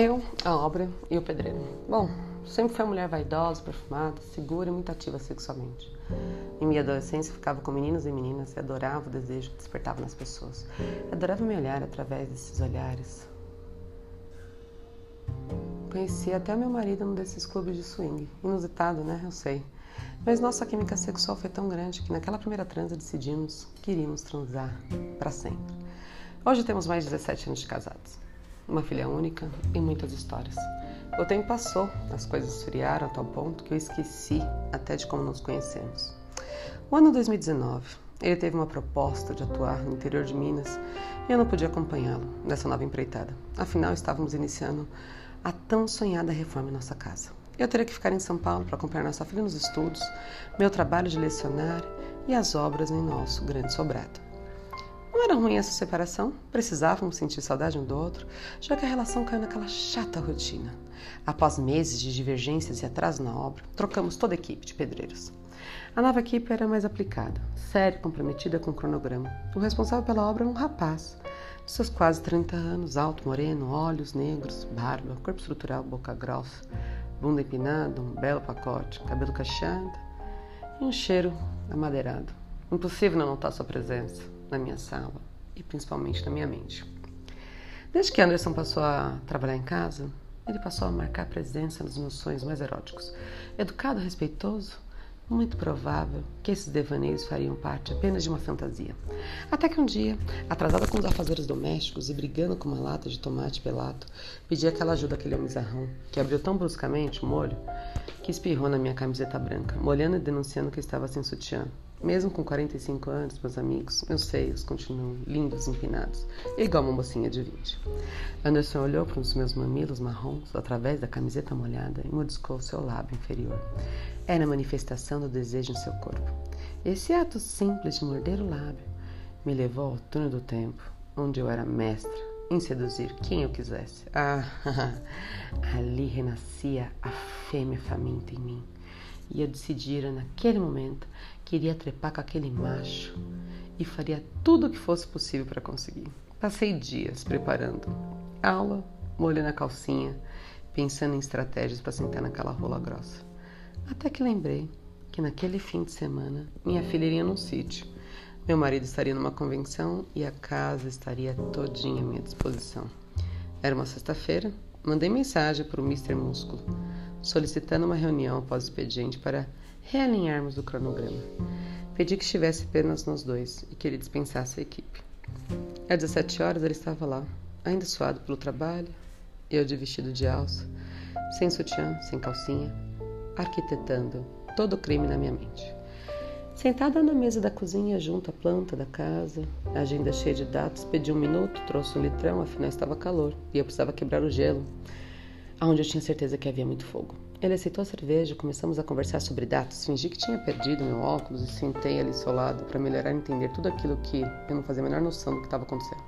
Eu, a obra e o pedreiro. Bom, sempre fui uma mulher vaidosa, perfumada, segura e muito ativa sexualmente. Em minha adolescência, ficava com meninos e meninas e adorava o desejo que despertava nas pessoas. Adorava me olhar através desses olhares. Conheci até meu marido num desses clubes de swing. Inusitado, né? Eu sei. Mas nossa química sexual foi tão grande que naquela primeira transa decidimos que iríamos transar para sempre. Hoje temos mais de 17 anos de casados uma filha única e muitas histórias. O tempo passou, as coisas esfriaram a tal ponto que eu esqueci até de como nos conhecemos. O ano 2019, ele teve uma proposta de atuar no interior de Minas e eu não podia acompanhá-lo nessa nova empreitada. Afinal, estávamos iniciando a tão sonhada reforma em nossa casa. Eu teria que ficar em São Paulo para acompanhar nossa filha nos estudos, meu trabalho de lecionar e as obras em nosso grande sobrado. Não era ruim essa separação, precisávamos sentir saudade um do outro, já que a relação caiu naquela chata rotina. Após meses de divergências e atraso na obra, trocamos toda a equipe de pedreiros. A nova equipe era mais aplicada, séria e comprometida com o cronograma. O responsável pela obra era um rapaz, de seus quase 30 anos, alto, moreno, olhos negros, barba, corpo estrutural, boca grossa, bunda empinada, um belo pacote, cabelo cacheado e um cheiro amadeirado. Impossível não notar sua presença na minha sala e principalmente na minha mente. Desde que Anderson passou a trabalhar em casa, ele passou a marcar presença nos meus sonhos mais eróticos. Educado, respeitoso, muito provável que esses devaneios fariam parte apenas de uma fantasia. Até que um dia, atrasada com os afazeres domésticos e brigando com uma lata de tomate pelato, pedi aquela ajuda àquele homizarrão, que abriu tão bruscamente o molho que espirrou na minha camiseta branca, molhando e denunciando que estava sem sutiã. Mesmo com 45 anos, meus amigos, meus seios continuam lindos e empinados, igual uma mocinha de 20. Anderson olhou para os meus mamilos marrons através da camiseta molhada e mordiscou seu lábio inferior. Era a manifestação do desejo em seu corpo. Esse ato simples de morder o lábio me levou ao túnel do tempo, onde eu era mestra em seduzir quem eu quisesse. Ah, ali renascia a fêmea faminta em mim. E eu decidira naquele momento que iria trepar com aquele macho e faria tudo o que fosse possível para conseguir. Passei dias preparando aula, molhando a calcinha, pensando em estratégias para sentar naquela rola grossa. Até que lembrei que naquele fim de semana minha filha iria num sítio. Meu marido estaria numa convenção e a casa estaria todinha à minha disposição. Era uma sexta-feira, mandei mensagem para o Mr. Músculo solicitando uma reunião após o expediente para realinharmos o cronograma. Pedi que estivesse apenas nós dois e que ele dispensasse a equipe. Às 17 horas ele estava lá, ainda suado pelo trabalho, eu de vestido de alça, sem sutiã, sem calcinha, arquitetando todo o crime na minha mente. Sentada na mesa da cozinha, junto à planta da casa, a agenda cheia de dados, pedi um minuto, trouxe um litrão, afinal estava calor e eu precisava quebrar o gelo onde eu tinha certeza que havia muito fogo. Ele aceitou a cerveja, começamos a conversar sobre datas. Fingi que tinha perdido meu óculos e sentei ali solado para melhorar entender tudo aquilo que eu não fazia a menor noção do que estava acontecendo.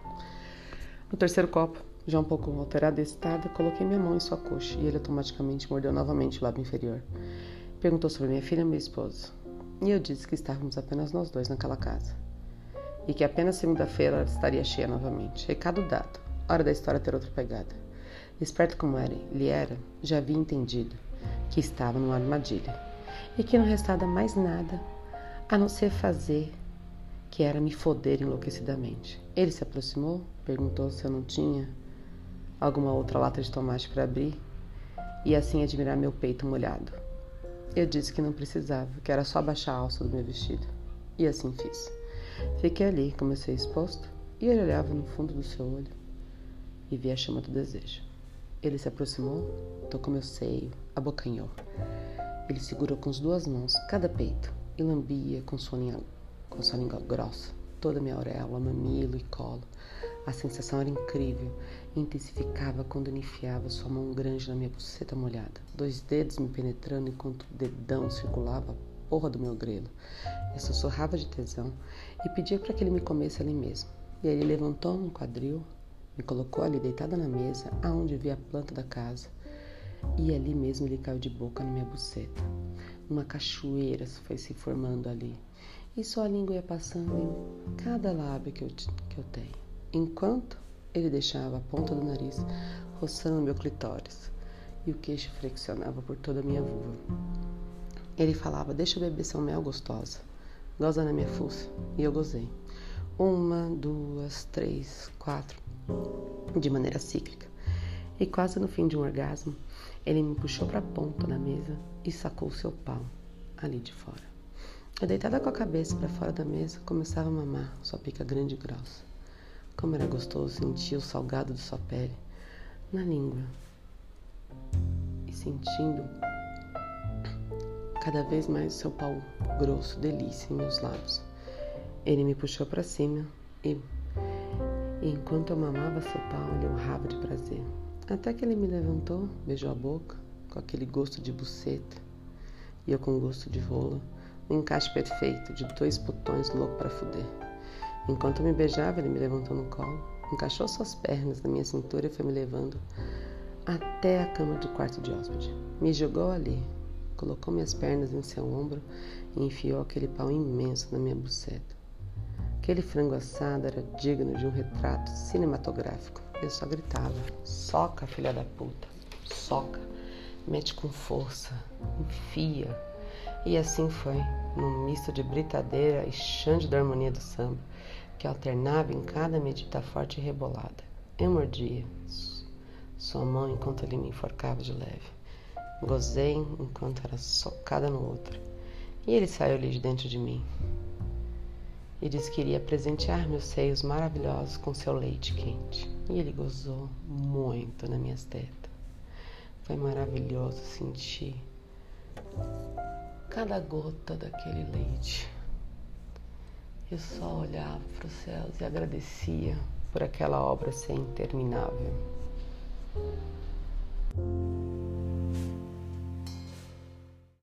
No terceiro copo, já um pouco alterada e excitada, coloquei minha mão em sua coxa e ele automaticamente mordeu novamente o lábio inferior. Perguntou sobre minha filha e meu esposo. E eu disse que estávamos apenas nós dois naquela casa. E que apenas segunda-feira estaria cheia novamente. Recado dado. Hora da história ter outra pegada. Esperto como ele era, já havia entendido que estava numa armadilha e que não restava mais nada a não ser fazer que era me foder enlouquecidamente. Ele se aproximou, perguntou se eu não tinha alguma outra lata de tomate para abrir e assim admirar meu peito molhado. Eu disse que não precisava, que era só baixar a alça do meu vestido. E assim fiz. Fiquei ali, comecei exposto, e ele olhava no fundo do seu olho e via a chama do desejo. Ele se aproximou, tocou meu seio, abocanhou. Ele segurou com as duas mãos cada peito e lambia com sua língua, com sua língua grossa toda minha auréola, mamilo e colo. A sensação era incrível e intensificava quando ele enfiava sua mão grande na minha buceta molhada, dois dedos me penetrando enquanto o dedão circulava a porra do meu grelo. Eu sussurrava de tesão e pedia para que ele me comesse ali mesmo. E aí ele levantou no quadril, me colocou ali deitada na mesa, aonde via a planta da casa. E ali mesmo ele caiu de boca na minha buceta. Uma cachoeira foi se formando ali. E só a língua ia passando em cada lábio que eu, que eu tenho. Enquanto Ele deixava a ponta do nariz roçando meu clitóris e o queixo flexionava por toda a minha vulva. Ele falava: Deixa eu beber seu mel gostosa. Goza na minha fuça. E eu gozei. Uma, duas, três, quatro. De maneira cíclica. E quase no fim de um orgasmo, ele me puxou para a ponta da mesa e sacou seu pau ali de fora. Eu, deitada com a cabeça para fora da mesa, começava a mamar sua pica grande e grossa. Como era gostoso sentir o salgado de sua pele na língua e sentindo cada vez mais o seu pau grosso, delícia em meus lábios. Ele me puxou para cima e, e, enquanto eu mamava seu pau, ele urrava de prazer. Até que ele me levantou, beijou a boca, com aquele gosto de buceta, e eu com gosto de rola, um encaixe perfeito de dois botões louco para fuder. Enquanto me beijava, ele me levantou no colo, encaixou suas pernas na minha cintura e foi me levando até a cama do quarto de hóspede. Me jogou ali, colocou minhas pernas em seu ombro e enfiou aquele pau imenso na minha buceta. Aquele frango assado era digno de um retrato cinematográfico. Eu só gritava: soca, filha da puta, soca, mete com força, enfia. E assim foi, num misto de britadeira e xande da harmonia do samba, que alternava em cada medida forte e rebolada. Eu mordia sua mão enquanto ele me enforcava de leve. Gozei enquanto era socada no outro. E ele saiu ali de dentro de mim. E disse que iria presentear meus seios maravilhosos com seu leite quente. E ele gozou muito nas minhas tetas. Foi maravilhoso sentir cada gota daquele leite. Eu só olhava para os céus e agradecia por aquela obra ser interminável.